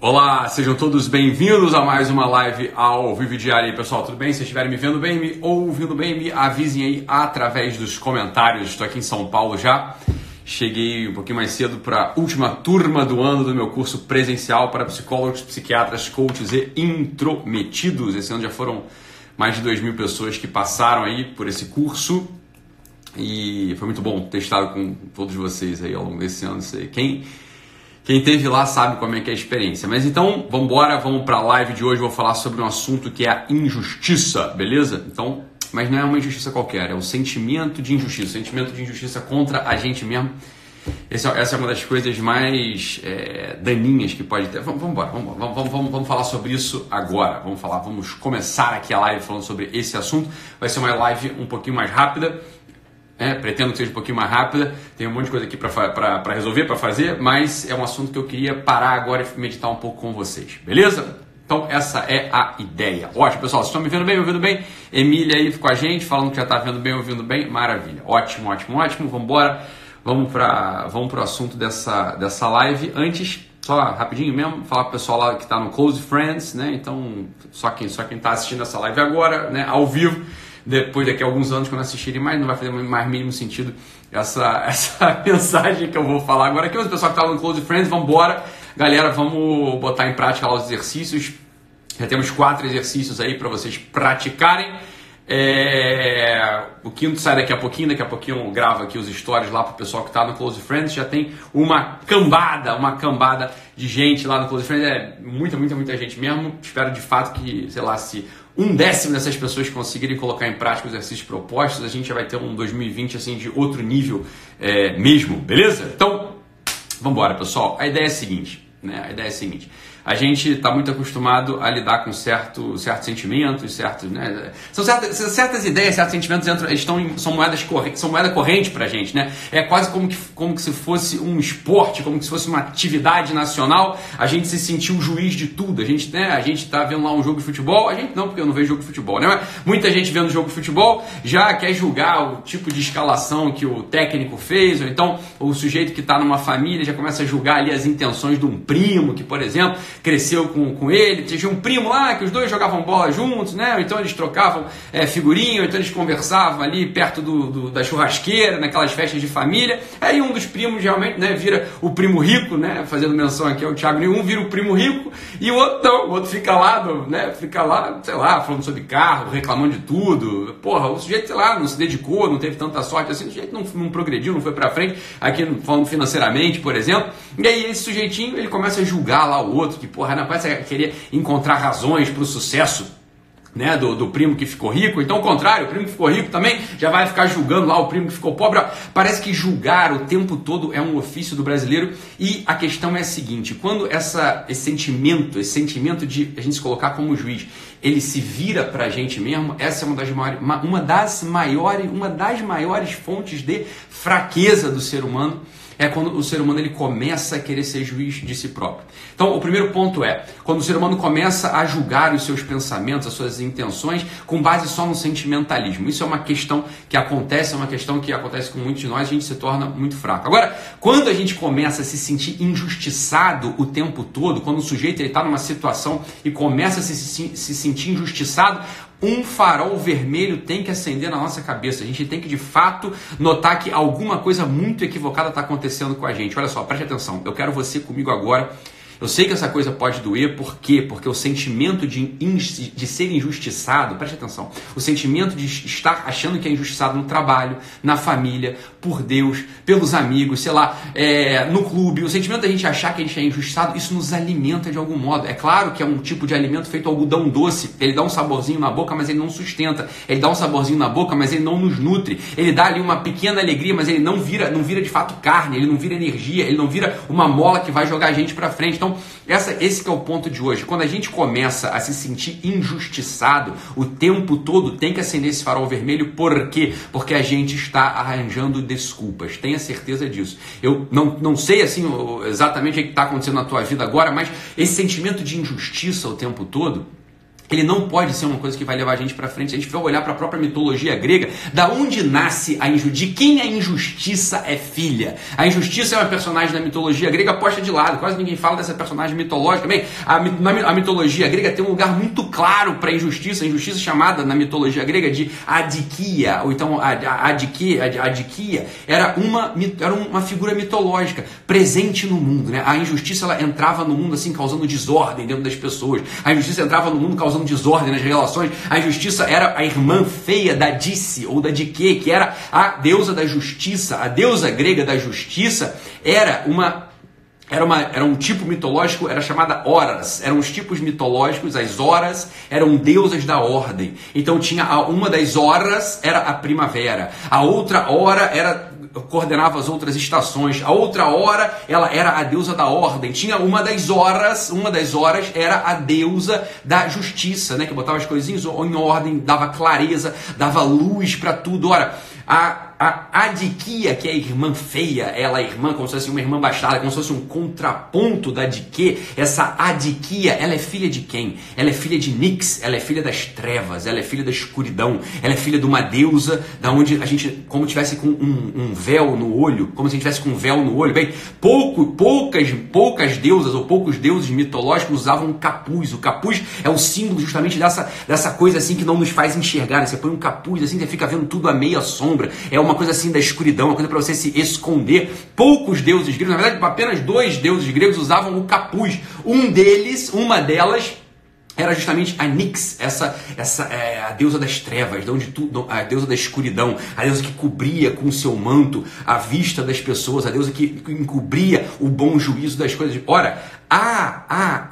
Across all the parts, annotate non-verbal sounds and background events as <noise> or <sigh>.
Olá, sejam todos bem-vindos a mais uma live ao Vivo Diário aí, pessoal. Tudo bem? Se estiverem me vendo bem, me ouvindo bem, me avisem aí através dos comentários. Estou aqui em São Paulo já. Cheguei um pouquinho mais cedo para a última turma do ano do meu curso presencial para psicólogos, psiquiatras, coaches e intrometidos. Esse ano já foram mais de 2 mil pessoas que passaram aí por esse curso. E foi muito bom ter estado com todos vocês aí ao longo desse ano. Quem quem teve lá sabe como é que é a experiência. Mas então, vamos embora, vamos para a live de hoje. Vou falar sobre um assunto que é a injustiça, beleza? Então, mas não é uma injustiça qualquer, é o sentimento de injustiça, sentimento de injustiça contra a gente mesmo. Essa, essa é uma das coisas mais é, daninhas que pode ter. Vamos, vamos embora, vamos, vamos, vamos, vamos falar sobre isso agora. Vamos falar, vamos começar aqui a live falando sobre esse assunto. Vai ser uma live um pouquinho mais rápida é, pretendo que seja um pouquinho mais rápida, tem um monte de coisa aqui para resolver, para fazer, mas é um assunto que eu queria parar agora e meditar um pouco com vocês, beleza? Então essa é a ideia. Ótimo, pessoal, vocês estão me vendo bem, me ouvindo bem? Emília aí com a gente, falando que já está vendo bem, ouvindo bem, maravilha. Ótimo, ótimo, ótimo, vamos embora. Vamos para vamos o assunto dessa, dessa live. Antes, só rapidinho mesmo, falar para o pessoal lá que está no Close Friends, né? Então, só quem só quem está assistindo essa live agora, né, ao vivo, depois daqui a alguns anos, quando assistirem mais, não vai fazer mais mínimo sentido essa, <laughs> essa mensagem que eu vou falar agora aqui. O pessoal que está no Close Friends, vamos embora. Galera, vamos botar em prática lá os exercícios. Já temos quatro exercícios aí para vocês praticarem. É... O quinto sai daqui a pouquinho, daqui a pouquinho eu gravo aqui os stories lá para o pessoal que está no Close Friends. Já tem uma cambada, uma cambada de gente lá no Close Friends. É muita, muita, muita gente mesmo. Espero de fato que, sei lá, se um décimo dessas pessoas conseguirem colocar em prática os exercícios propostos, a gente já vai ter um 2020 assim de outro nível é, mesmo, beleza? Então, vamos embora, pessoal. A ideia é a seguinte, né? A ideia é a seguinte a gente está muito acostumado a lidar com certo, certos sentimentos, certos, né? São certas, certas ideias, certos sentimentos entram, estão são moedas correntes, são moeda corrente para a gente, né? É quase como que, como que se fosse um esporte, como que se fosse uma atividade nacional. A gente se sentiu juiz de tudo. A gente, né? A gente está vendo lá um jogo de futebol. A gente não, porque eu não vejo jogo de futebol, né? Mas muita gente vendo jogo de futebol já quer julgar o tipo de escalação que o técnico fez, ou então o sujeito que está numa família já começa a julgar ali as intenções de um primo, que por exemplo cresceu com, com ele, tinha um primo lá que os dois jogavam bola juntos, né? Então eles trocavam é, figurinha, então eles conversavam ali perto do, do, da churrasqueira, naquelas festas de família. Aí um dos primos realmente né, vira o primo rico, né? Fazendo menção aqui ao Thiago Um vira o primo rico e o outro não, o outro fica lá, né? Fica lá, sei lá, falando sobre carro, reclamando de tudo. Porra, o sujeito, sei lá, não se dedicou, não teve tanta sorte assim, o sujeito não, não progrediu, não foi pra frente, aqui falando financeiramente, por exemplo. E aí esse sujeitinho, ele começa a julgar lá o outro, que porra, não parece querer encontrar razões para o sucesso né, do, do, primo que ficou rico. Então, contrário, o primo que ficou rico também já vai ficar julgando lá o primo que ficou pobre. Parece que julgar o tempo todo é um ofício do brasileiro. E a questão é a seguinte: quando essa, esse sentimento, esse sentimento de a gente se colocar como juiz, ele se vira para a gente mesmo, essa é uma das maiores, uma das maiores, uma das maiores fontes de fraqueza do ser humano é quando o ser humano ele começa a querer ser juiz de si próprio. Então, o primeiro ponto é quando o ser humano começa a julgar os seus pensamentos, as suas intenções, com base só no sentimentalismo. Isso é uma questão que acontece, é uma questão que acontece com muitos de nós, a gente se torna muito fraco. Agora, quando a gente começa a se sentir injustiçado o tempo todo, quando o sujeito está numa situação e começa a se, se, se sentir injustiçado, um farol vermelho tem que acender na nossa cabeça. A gente tem que de fato notar que alguma coisa muito equivocada está acontecendo com a gente. Olha só, preste atenção. Eu quero você comigo agora eu sei que essa coisa pode doer, por quê? Porque o sentimento de, de ser injustiçado, preste atenção, o sentimento de estar achando que é injustiçado no trabalho, na família, por Deus, pelos amigos, sei lá, é, no clube, o sentimento da gente achar que a gente é injustiçado, isso nos alimenta de algum modo. É claro que é um tipo de alimento feito algodão doce, ele dá um saborzinho na boca, mas ele não sustenta. Ele dá um saborzinho na boca, mas ele não nos nutre. Ele dá ali uma pequena alegria, mas ele não vira, não vira de fato carne, ele não vira energia, ele não vira uma mola que vai jogar a gente para frente. Então, essa, esse é o ponto de hoje. Quando a gente começa a se sentir injustiçado, o tempo todo tem que acender esse farol vermelho. Por quê? Porque a gente está arranjando desculpas. Tenha certeza disso. Eu não, não sei assim exatamente o que está acontecendo na tua vida agora, mas esse sentimento de injustiça o tempo todo ele não pode ser uma coisa que vai levar a gente para frente. Se a gente for olhar para a própria mitologia grega, da onde nasce a injustiça? De quem a injustiça é filha? A injustiça é uma personagem da mitologia grega posta de lado. Quase ninguém fala dessa personagem mitológica. A, na, a mitologia grega tem um lugar muito claro para a injustiça. A injustiça chamada na mitologia grega de adikia, ou então adikia, adikia era uma, era uma figura mitológica presente no mundo. Né? A injustiça ela entrava no mundo assim causando desordem dentro das pessoas. A injustiça entrava no mundo causando causando desordem nas relações. A injustiça era a irmã feia da Dice ou da Dike, que era a deusa da justiça. A deusa grega da justiça era uma era, uma, era um tipo mitológico, era chamada Horas. Eram os tipos mitológicos, as horas eram deusas da ordem. Então tinha a, uma das horas era a primavera, a outra hora era coordenava as outras estações. A outra hora, ela era a deusa da ordem. Tinha uma das horas, uma das horas era a deusa da justiça, né, que botava as coisinhas em ordem, dava clareza, dava luz para tudo. Ora, a a Adiquia, que é a irmã feia, ela é irmã, como se fosse uma irmã bastarda, como se fosse um contraponto da Adique. Essa Adiquia, ela é filha de quem? Ela é filha de Nix, ela é filha das trevas, ela é filha da escuridão, ela é filha de uma deusa, da onde a gente, como tivesse com um, um véu no olho, como se a gente tivesse com um véu no olho. Bem, pouco, poucas, poucas deusas ou poucos deuses mitológicos usavam capuz. O capuz é o símbolo justamente dessa, dessa coisa assim que não nos faz enxergar. Você põe um capuz assim, você fica vendo tudo a meia sombra. É uma coisa assim da escuridão, uma coisa para você se esconder. Poucos deuses gregos, na verdade, apenas dois deuses gregos usavam o capuz. Um deles, uma delas, era justamente a Nix, essa, essa é, a deusa das trevas, de onde tudo, a deusa da escuridão, a deusa que cobria com o seu manto a vista das pessoas, a deusa que encobria o bom juízo das coisas. Ora, a, a,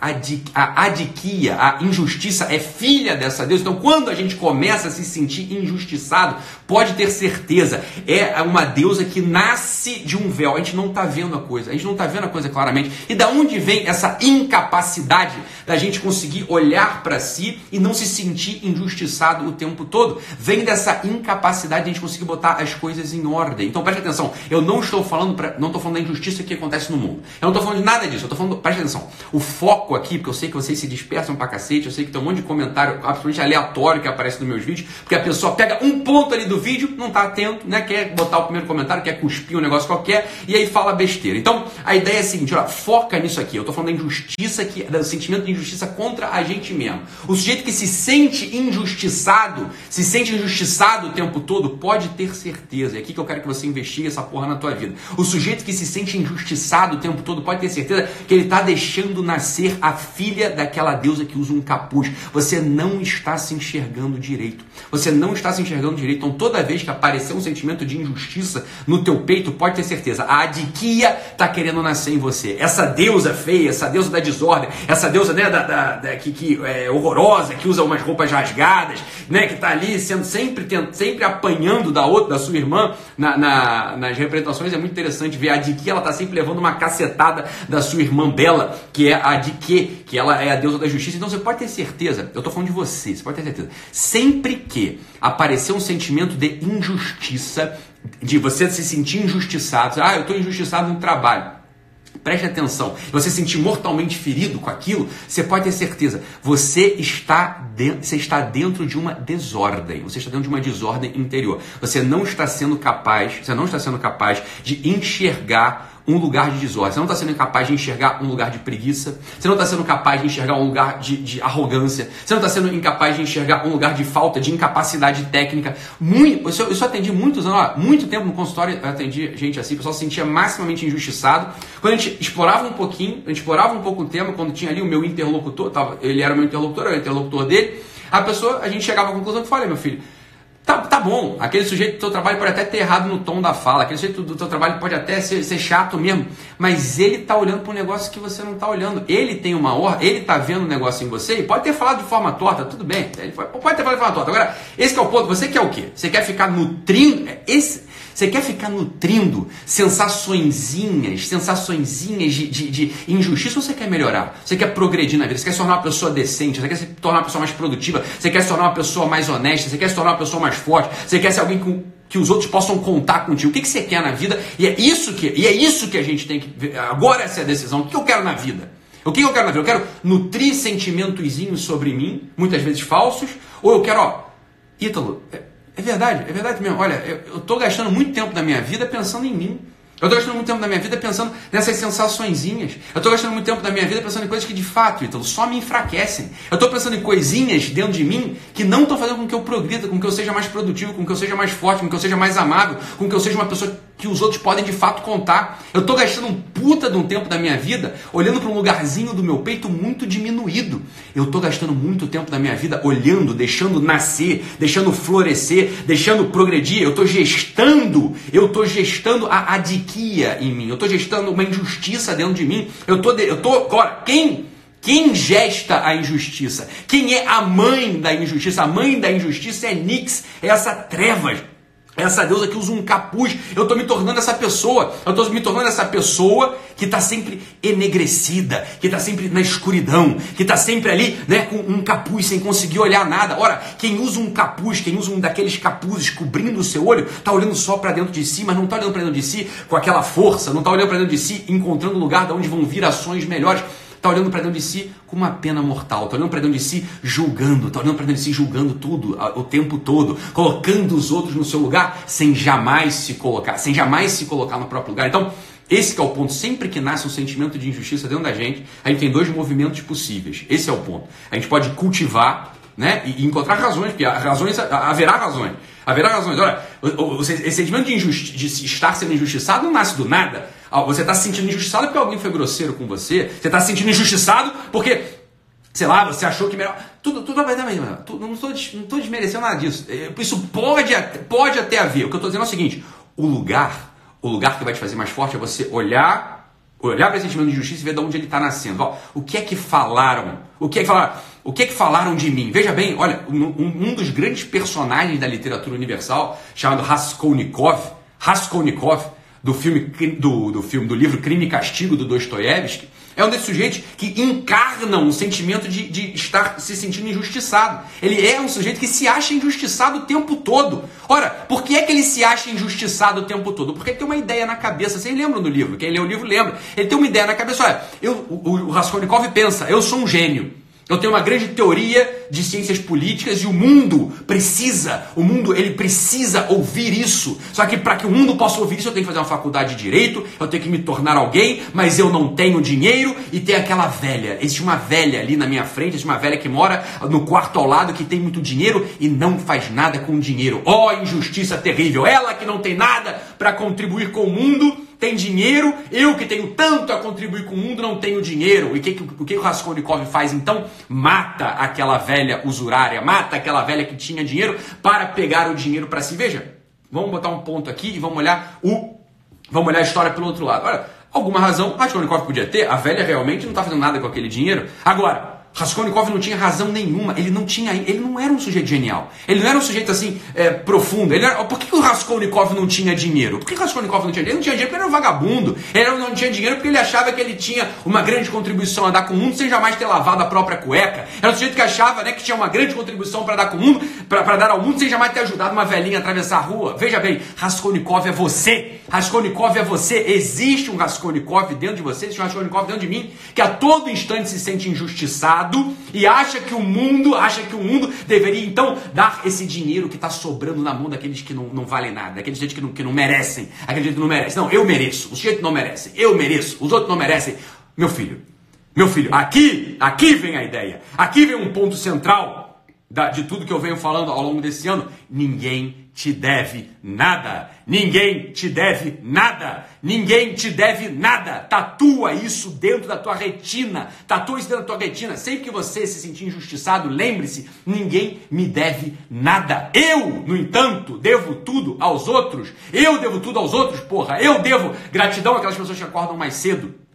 a adiquia, a injustiça é filha dessa deusa. Então, quando a gente começa a se sentir injustiçado, pode ter certeza, é uma deusa que nasce de um véu. A gente não está vendo a coisa, a gente não está vendo a coisa claramente. E da onde vem essa incapacidade da gente conseguir olhar para si e não se sentir injustiçado o tempo todo? Vem dessa incapacidade de a gente conseguir botar as coisas em ordem. Então, preste atenção, eu não estou falando, pra, não estou falando da injustiça que acontece no mundo. Eu não estou falando de nada disso, eu estou falando, preste atenção, o foco aqui, porque eu sei que vocês se dispersam pra cacete, eu sei que tem um monte de comentário absolutamente aleatório que aparece nos meus vídeos, porque a pessoa pega um ponto ali do vídeo, não está atento, né? Quer botar o primeiro comentário, quer cuspir um negócio qualquer, e aí fala besteira. Então, a ideia é a seguinte, olha, foca nisso aqui. Eu estou falando da injustiça, que, do sentimento de injustiça contra a gente mesmo. O sujeito que se sente injustiçado, se sente injustiçado o tempo todo, pode ter certeza. É aqui que eu quero que você investigue essa porra na tua vida. O sujeito que se sente injustiçado o tempo todo, pode ter certeza que ele está deixando nascer a filha daquela deusa que usa um capuz. Você não está se enxergando direito. Você não está se enxergando direito. Então, toda vez que aparecer um sentimento de injustiça no teu peito, pode ter certeza, a adiquia está querendo nascer em você. Essa deusa feia, essa deusa da desordem, essa deusa né, da, da, da que, que é horrorosa, que usa umas roupas rasgadas, né, que está ali sendo sempre, sempre apanhando da outra, da sua irmã na, na, nas representações. É muito interessante ver a adiquia, ela está sempre levando uma cacetada da sua irmã Bela, que é a Adique, que ela é a deusa da justiça. Então você pode ter certeza, eu estou falando de você, você pode ter certeza, sempre que aparecer um sentimento de injustiça, de você se sentir injustiçado, ah, eu estou injustiçado no trabalho. Preste atenção, você se sentir mortalmente ferido com aquilo, você pode ter certeza, você está, dentro, você está dentro de uma desordem, você está dentro de uma desordem interior. Você não está sendo capaz, você não está sendo capaz de enxergar um lugar de desordem. Você não está sendo capaz de enxergar um lugar de preguiça. Você não está sendo capaz de enxergar um lugar de, de arrogância. Você não está sendo incapaz de enxergar um lugar de falta, de incapacidade técnica. Muito, eu, eu atendi muitos anos, muito tempo no consultório, eu atendi gente assim, o pessoal se sentia maximamente injustiçado. Quando a gente explorava um pouquinho, a gente explorava um pouco o tema, quando tinha ali o meu interlocutor, tava, ele era o meu interlocutor, eu era o interlocutor dele, a pessoa, a gente chegava à conclusão que falei, meu filho, Tá, tá bom, aquele sujeito do teu trabalho pode até ter errado no tom da fala, aquele sujeito do teu trabalho pode até ser, ser chato mesmo, mas ele tá olhando para um negócio que você não tá olhando. Ele tem uma ordem, ele tá vendo um negócio em você e pode ter falado de forma torta, tudo bem, ele pode ter falado de forma torta. Agora, esse é o ponto, você quer o quê? Você quer ficar nutrindo, esse, você quer ficar nutrindo sensaçõezinhas, sensaçõezinhas de, de, de, injustiça ou você quer melhorar? Você quer progredir na vida? Você quer se tornar uma pessoa decente? Você quer se tornar uma pessoa mais produtiva? Você quer se tornar uma pessoa mais honesta? Você quer se tornar uma pessoa mais forte? Você quer ser alguém com, que os outros possam contar contigo? O que, que você quer na vida? E é isso que, e é isso que a gente tem que ver. Agora essa é a decisão. O que eu quero na vida? O que eu quero na vida? Eu quero nutrir sentimentozinhos sobre mim, muitas vezes falsos, ou eu quero, ó, Ítalo, é, verdade, é verdade mesmo. Olha, eu estou gastando muito tempo da minha vida pensando em mim. Eu estou gastando muito tempo da minha vida pensando nessas sensaçõezinhas. Eu estou gastando muito tempo da minha vida pensando em coisas que de fato, só me enfraquecem. Eu estou pensando em coisinhas dentro de mim que não estão fazendo com que eu progrida, com que eu seja mais produtivo, com que eu seja mais forte, com que eu seja mais amável, com que eu seja uma pessoa que os outros podem de fato contar. Eu estou gastando um puta de um tempo da minha vida olhando para um lugarzinho do meu peito muito diminuído. Eu estou gastando muito tempo da minha vida olhando, deixando nascer, deixando florescer, deixando progredir. Eu estou gestando, eu estou gestando a adiquia em mim. Eu estou gestando uma injustiça dentro de mim. Eu tô, eu tô, agora, quem quem gesta a injustiça? Quem é a mãe da injustiça? A mãe da injustiça é Nix, é essa trevas essa deusa que usa um capuz. Eu estou me tornando essa pessoa. Eu estou me tornando essa pessoa que está sempre enegrecida, que está sempre na escuridão, que está sempre ali né, com um capuz sem conseguir olhar nada. Ora, quem usa um capuz, quem usa um daqueles capuzes cobrindo o seu olho, está olhando só para dentro de si, mas não está olhando para dentro de si com aquela força, não está olhando para dentro de si encontrando lugar de onde vão vir ações melhores está olhando para dentro de si com uma pena mortal, está olhando para dentro de si julgando, está olhando para dentro de si julgando tudo o tempo todo, colocando os outros no seu lugar sem jamais se colocar, sem jamais se colocar no próprio lugar. Então, esse é o ponto. Sempre que nasce um sentimento de injustiça dentro da gente, a gente tem dois movimentos possíveis. Esse é o ponto. A gente pode cultivar né, e encontrar razões, porque razões, haverá razões. Haverá razões. Olha, esse sentimento de, de estar sendo injustiçado não nasce do nada. Você está se sentindo injustiçado porque alguém foi grosseiro com você. Você está se sentindo injustiçado porque, sei lá, você achou que melhor. Tudo, tudo mesmo. Não estou não desmerecendo nada disso. É, isso pode, pode até haver. O que eu estou dizendo é o seguinte: o lugar, o lugar que vai te fazer mais forte é você olhar, olhar para esse sentimento de injustiça e ver de onde ele está nascendo. Ó, o que é que falaram? O que é que falaram? O que é que falaram de mim? Veja bem, olha, um, um dos grandes personagens da literatura universal, chamado Raskolnikov, Raskolnikov, do filme do, do filme do livro Crime e Castigo do Dostoiévski, é um desses sujeitos que encarnam um sentimento de, de estar se sentindo injustiçado. Ele é um sujeito que se acha injustiçado o tempo todo. Ora, por que é que ele se acha injustiçado o tempo todo? Porque ele tem uma ideia na cabeça. Vocês lembram do livro? Quem lê o livro lembra. Ele tem uma ideia na cabeça. Olha, eu, o, o Raskolnikov pensa, eu sou um gênio. Eu tenho uma grande teoria de ciências políticas e o mundo precisa, o mundo ele precisa ouvir isso. Só que para que o mundo possa ouvir isso, eu tenho que fazer uma faculdade de direito, eu tenho que me tornar alguém, mas eu não tenho dinheiro e tem aquela velha. Existe uma velha ali na minha frente, existe uma velha que mora no quarto ao lado que tem muito dinheiro e não faz nada com o dinheiro. Ó, oh, injustiça terrível! Ela que não tem nada para contribuir com o mundo tem dinheiro, eu que tenho tanto a contribuir com o mundo não tenho dinheiro. E que, o que o Raskolnikov faz então? Mata aquela velha usurária, mata aquela velha que tinha dinheiro para pegar o dinheiro para si. Veja, vamos botar um ponto aqui e vamos olhar o vamos olhar a história pelo outro lado. Olha, alguma razão Raskolnikov podia ter, a velha realmente não está fazendo nada com aquele dinheiro. Agora, Raskolnikov não tinha razão nenhuma, ele não tinha, ele não era um sujeito genial, ele não era um sujeito assim é, profundo. Ele era, por que, o Raskolnikov não tinha dinheiro? Por que o Raskolnikov não tinha dinheiro? Ele não tinha dinheiro porque ele era um vagabundo. Ele não tinha dinheiro porque ele achava que ele tinha uma grande contribuição a dar com o mundo sem jamais ter lavado a própria cueca. Era um sujeito que achava né, que tinha uma grande contribuição para dar com o mundo, para dar ao mundo sem jamais ter ajudado uma velhinha a atravessar a rua. Veja bem, Raskolnikov é você. Raskolnikov é você. Existe um Raskolnikov dentro de você, existe um Raskolnikov dentro de mim que a todo instante se sente injustiçado e acha que o mundo, acha que o mundo deveria então dar esse dinheiro que está sobrando na mão daqueles que não, não valem nada, daqueles gente que não, que não merecem, aquele gente que não merece. Não, eu mereço, os gente não merecem, eu mereço, os outros não merecem. Meu filho, meu filho, aqui, aqui vem a ideia, aqui vem um ponto central de tudo que eu venho falando ao longo desse ano. Ninguém te deve nada. Ninguém te deve nada. Ninguém te deve nada. Tatua isso dentro da tua retina. Tatua isso dentro da tua retina. Sempre que você se sentir injustiçado, lembre-se: ninguém me deve nada. Eu, no entanto, devo tudo aos outros. Eu devo tudo aos outros, porra. Eu devo gratidão àquelas pessoas que acordam mais cedo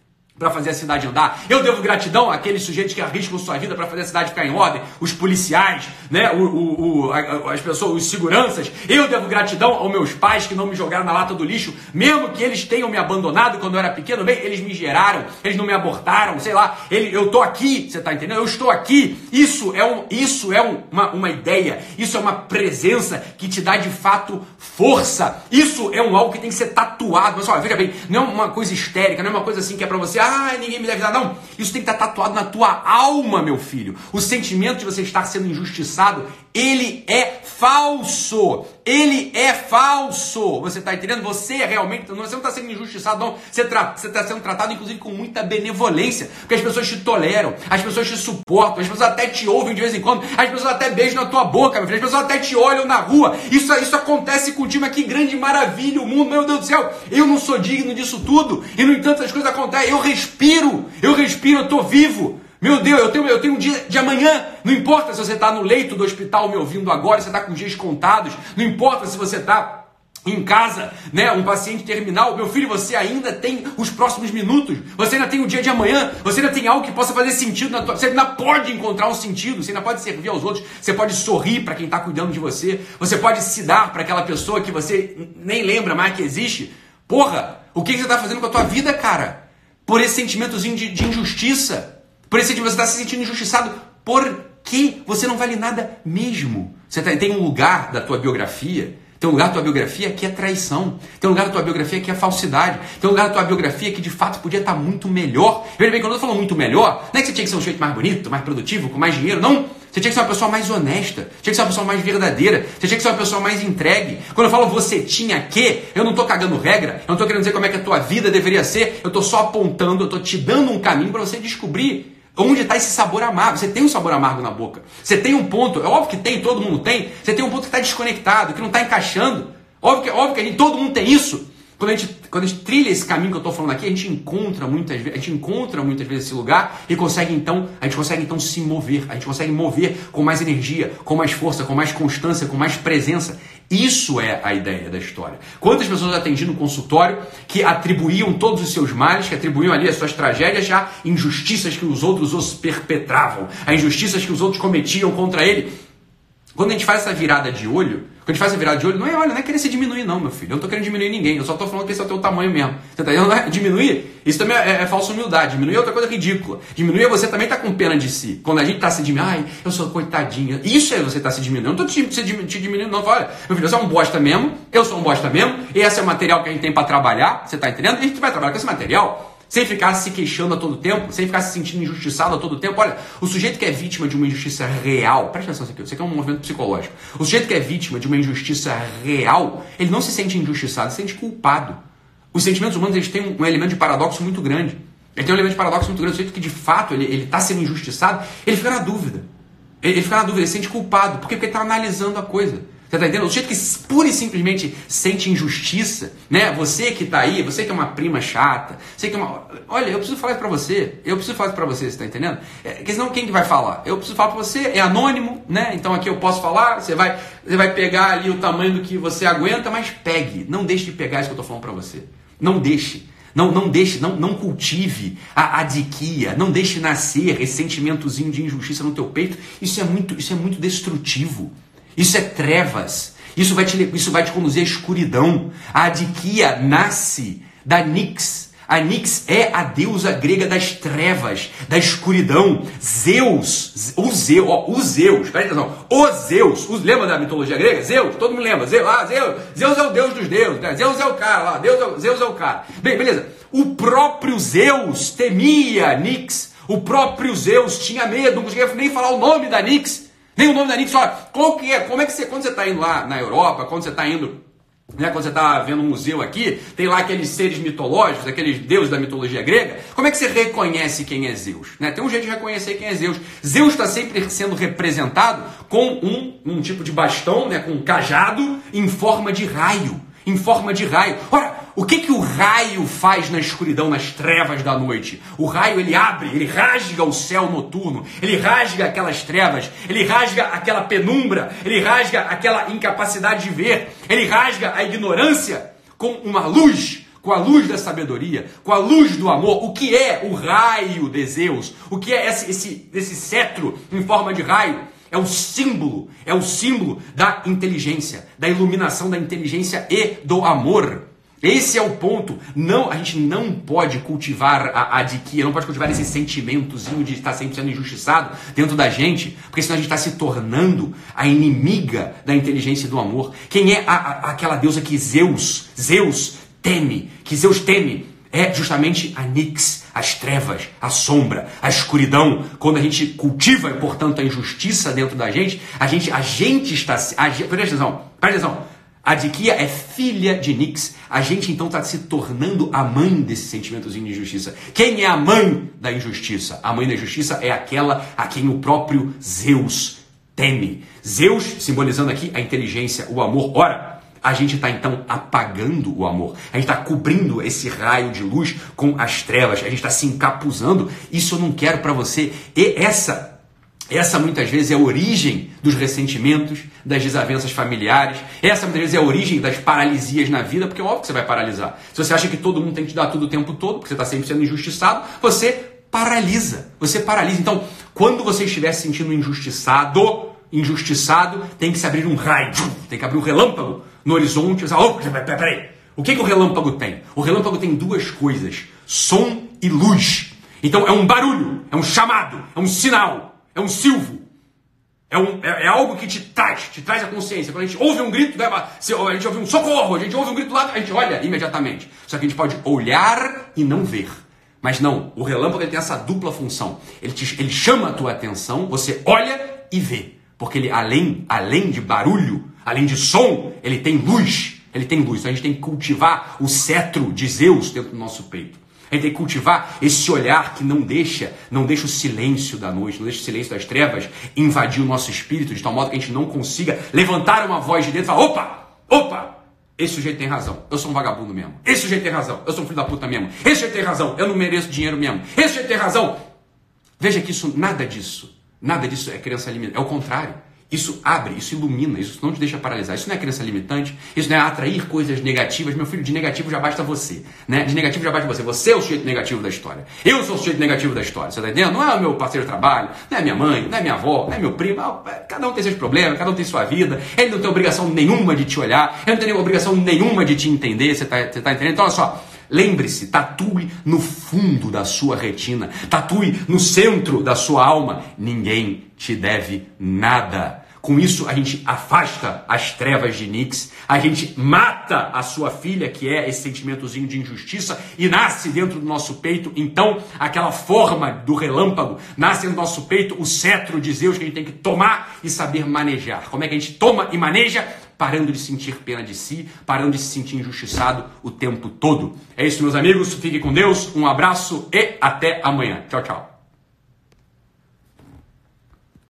para fazer a cidade andar. Eu devo gratidão àqueles sujeitos que arriscam sua vida para fazer a cidade ficar em ordem, os policiais, né, o, o, o, as pessoas, os seguranças. Eu devo gratidão aos meus pais que não me jogaram na lata do lixo, mesmo que eles tenham me abandonado quando eu era pequeno, bem, eles me geraram, eles não me abortaram, sei lá, ele, eu tô aqui, você tá entendendo? Eu estou aqui. Isso é, um, isso é um, uma, uma ideia, isso é uma presença que te dá de fato força. Isso é um algo que tem que ser tatuado. Mas olha, veja bem, não é uma coisa histérica, não é uma coisa assim que é para você, ah, ah, ninguém me deve nada. Não, isso tem que estar tatuado na tua alma, meu filho. O sentimento de você estar sendo injustiçado, ele é falso. Ele é falso. Você está entendendo? Você é realmente. Você não está sendo injustiçado, não. Você está sendo tratado, inclusive, com muita benevolência. Porque as pessoas te toleram, as pessoas te suportam, as pessoas até te ouvem de vez em quando, as pessoas até beijam na tua boca, meu filho, as pessoas até te olham na rua. Isso, isso acontece contigo, mas que grande maravilha o mundo, meu Deus do céu. Eu não sou digno disso tudo. E, no entanto, as coisas acontecem. Eu respiro, eu respiro, eu estou vivo. Meu Deus, eu tenho, eu tenho um dia de amanhã. Não importa se você está no leito do hospital me ouvindo agora, se você está com dias contados. Não importa se você está em casa, né, um paciente terminal, meu filho, você ainda tem os próximos minutos, você ainda tem o dia de amanhã, você ainda tem algo que possa fazer sentido na tua, você ainda pode encontrar um sentido, você ainda pode servir aos outros, você pode sorrir para quem está cuidando de você, você pode se dar para aquela pessoa que você nem lembra mais que existe. Porra, o que, que você está fazendo com a tua vida, cara? Por esse sentimentozinho de, de injustiça. Por esse sentido, você está se sentindo injustiçado porque você não vale nada mesmo. Você tá, tem um lugar da tua biografia, tem um lugar da tua biografia que é traição, tem um lugar da tua biografia que é falsidade, tem um lugar da tua biografia que de fato podia estar muito melhor. Veja bem, quando eu falo muito melhor, não é que você tinha que ser um jeito mais bonito, mais produtivo, com mais dinheiro, não. Você tinha que ser uma pessoa mais honesta, tinha que ser uma pessoa mais verdadeira, você tinha que ser uma pessoa mais entregue. Quando eu falo você tinha que, eu não estou cagando regra, eu não estou querendo dizer como é que a tua vida deveria ser, eu estou só apontando, eu estou te dando um caminho para você descobrir Onde está esse sabor amargo? Você tem um sabor amargo na boca. Você tem um ponto, é óbvio que tem, todo mundo tem. Você tem um ponto que está desconectado, que não está encaixando. Óbvio que, óbvio que gente, todo mundo tem isso. Quando a, gente, quando a gente trilha esse caminho que eu estou falando aqui, a gente encontra muitas vezes, a gente encontra muitas vezes esse lugar e consegue então, a gente consegue então se mover, a gente consegue mover com mais energia, com mais força, com mais constância, com mais presença. Isso é a ideia da história. Quantas pessoas atendi no consultório que atribuíam todos os seus males, que atribuíam ali as suas tragédias a injustiças que os outros os perpetravam, a injustiças que os outros cometiam contra ele. Quando a gente faz essa virada de olho, quando a gente faz essa virada de olho, não é, olha, não é querer se diminuir, não, meu filho. Eu não tô querendo diminuir ninguém. Eu só tô falando que esse é o teu tamanho mesmo. Você tá entendendo? É diminuir, isso também é, é, falsa humildade. Diminuir é outra coisa ridícula. Diminuir é você também tá com pena de si. Quando a gente tá se diminuindo, ai, eu sou coitadinha. Isso é você tá se diminuindo. Eu não tô te, te diminuindo, não. Olha, meu filho, você é um bosta mesmo, eu sou um bosta mesmo, esse é o material que a gente tem para trabalhar, você tá entendendo? E a gente vai trabalhar com esse material sem ficar se queixando a todo tempo, sem ficar se sentindo injustiçado a todo tempo. Olha, o sujeito que é vítima de uma injustiça real, presta atenção aqui, isso aqui é um movimento psicológico. O sujeito que é vítima de uma injustiça real, ele não se sente injustiçado, ele se sente culpado. Os sentimentos humanos eles têm um, elemento de paradoxo muito grande. Ele tem um elemento de paradoxo muito grande. O sujeito que de fato ele está sendo injustiçado, ele fica na dúvida. Ele, ele, fica na dúvida, ele se sente culpado. Por quê? Porque ele está analisando a coisa. Você tá entendendo? O jeito que pura e simplesmente sente injustiça, né? Você que tá aí, você que é uma prima chata, você que é uma. Olha, eu preciso falar isso pra você. Eu preciso falar isso pra você, você tá entendendo? É, porque senão quem que vai falar? Eu preciso falar pra você, é anônimo, né? Então aqui eu posso falar, você vai, você vai pegar ali o tamanho do que você aguenta, mas pegue. Não deixe de pegar isso que eu tô falando pra você. Não deixe. Não, não deixe, não, não cultive a adiquia, não deixe nascer esse sentimentozinho de injustiça no teu peito. Isso é muito, isso é muito destrutivo. Isso é trevas. Isso vai te, isso vai te conduzir à escuridão. A Adiquia nasce da Nix. A Nix é a deusa grega das trevas, da escuridão. Zeus, o Zeus, ó, o Zeus, presta atenção, o Zeus, o, lembra da mitologia grega? Zeus, todo mundo lembra, Zeus, ah, Zeus, Zeus é o deus dos deuses, né? Zeus é o cara lá, Deus é, Zeus é o cara. Bem, beleza, o próprio Zeus temia Nix, o próprio Zeus tinha medo, não conseguia nem falar o nome da Nix, nem o nome da Nix, olha, qual que é, como é que você, quando você está indo lá na Europa, quando você está indo né, quando você está vendo um museu aqui, tem lá aqueles seres mitológicos, aqueles deuses da mitologia grega. Como é que você reconhece quem é Zeus? Né? Tem um jeito de reconhecer quem é Zeus. Zeus está sempre sendo representado com um, um tipo de bastão, né, com um cajado em forma de raio. Em forma de raio. Ora, o que, que o raio faz na escuridão, nas trevas da noite? O raio ele abre, ele rasga o céu noturno, ele rasga aquelas trevas, ele rasga aquela penumbra, ele rasga aquela incapacidade de ver, ele rasga a ignorância com uma luz, com a luz da sabedoria, com a luz do amor. O que é o raio de Zeus? O que é esse, esse, esse cetro em forma de raio? É o símbolo, é o símbolo da inteligência, da iluminação da inteligência e do amor. Esse é o ponto. Não, a gente não pode cultivar a adiquia, não pode cultivar esse sentimentozinho de estar sempre sendo injustiçado dentro da gente, porque senão a gente está se tornando a inimiga da inteligência e do amor. Quem é a, a, aquela deusa que Zeus, Zeus teme, que Zeus teme? É justamente a Nix, as trevas, a sombra, a escuridão, quando a gente cultiva portanto, a injustiça dentro da gente, a gente, a gente está. A, presta atenção, presta atenção. A Diquia é filha de Nix. A gente então está se tornando a mãe desse sentimentozinho de injustiça. Quem é a mãe da injustiça? A mãe da injustiça é aquela a quem o próprio Zeus teme. Zeus, simbolizando aqui a inteligência, o amor. Ora, a gente está então apagando o amor. A gente está cobrindo esse raio de luz com as trevas. A gente está se encapuzando. Isso eu não quero para você. E essa essa muitas vezes é a origem dos ressentimentos, das desavenças familiares. Essa muitas vezes é a origem das paralisias na vida, porque é óbvio que você vai paralisar. Se você acha que todo mundo tem que te dar tudo o tempo todo, porque você está sempre sendo injustiçado, você paralisa. Você paralisa. Então, quando você estiver se sentindo injustiçado, injustiçado, tem que se abrir um raio, tem que abrir um relâmpago no horizonte. Você fala, oh, peraí, o que, que o relâmpago tem? O relâmpago tem duas coisas: som e luz. Então é um barulho, é um chamado, é um sinal é um silvo. É, um, é, é, algo que te traz, te traz a consciência. Quando a gente ouve um grito, né, a gente ouve um socorro, a gente ouve um grito lá, a gente olha imediatamente. Só que a gente pode olhar e não ver. Mas não, o relâmpago ele tem essa dupla função. Ele, te, ele chama a tua atenção, você olha e vê. Porque ele, além, além de barulho, além de som, ele tem luz. Ele tem luz. Então a gente tem que cultivar o cetro de Zeus dentro do nosso peito. A gente tem que cultivar esse olhar que não deixa, não deixa o silêncio da noite, não deixa o silêncio das trevas invadir o nosso espírito, de tal modo que a gente não consiga levantar uma voz de dentro e falar: opa, opa, esse sujeito tem razão. Eu sou um vagabundo mesmo. Esse sujeito tem razão. Eu sou um filho da puta mesmo. Esse sujeito tem razão. Eu não mereço dinheiro mesmo. Esse sujeito tem razão. Veja que isso, nada disso, nada disso é criança limitada. É o contrário. Isso abre, isso ilumina, isso não te deixa paralisar. Isso não é crença limitante, isso não é atrair coisas negativas. Meu filho, de negativo já basta você. Né? De negativo já basta você. Você é o sujeito negativo da história. Eu sou o sujeito negativo da história. Você está entendendo? Não é o meu parceiro de trabalho, não é minha mãe, não é minha avó, não é meu primo. É, cada um tem seus problemas, cada um tem sua vida. Ele não tem obrigação nenhuma de te olhar, ele não tem obrigação nenhuma de te entender. Você está tá entendendo? Então, olha só. Lembre-se, tatue no fundo da sua retina, tatue no centro da sua alma. Ninguém te deve nada. Com isso, a gente afasta as trevas de Nix, a gente mata a sua filha, que é esse sentimentozinho de injustiça, e nasce dentro do nosso peito, então, aquela forma do relâmpago, nasce no nosso peito o cetro de Zeus que a gente tem que tomar e saber manejar. Como é que a gente toma e maneja? Parando de sentir pena de si, parando de se sentir injustiçado o tempo todo. É isso, meus amigos. Fique com Deus, um abraço e até amanhã. Tchau, tchau.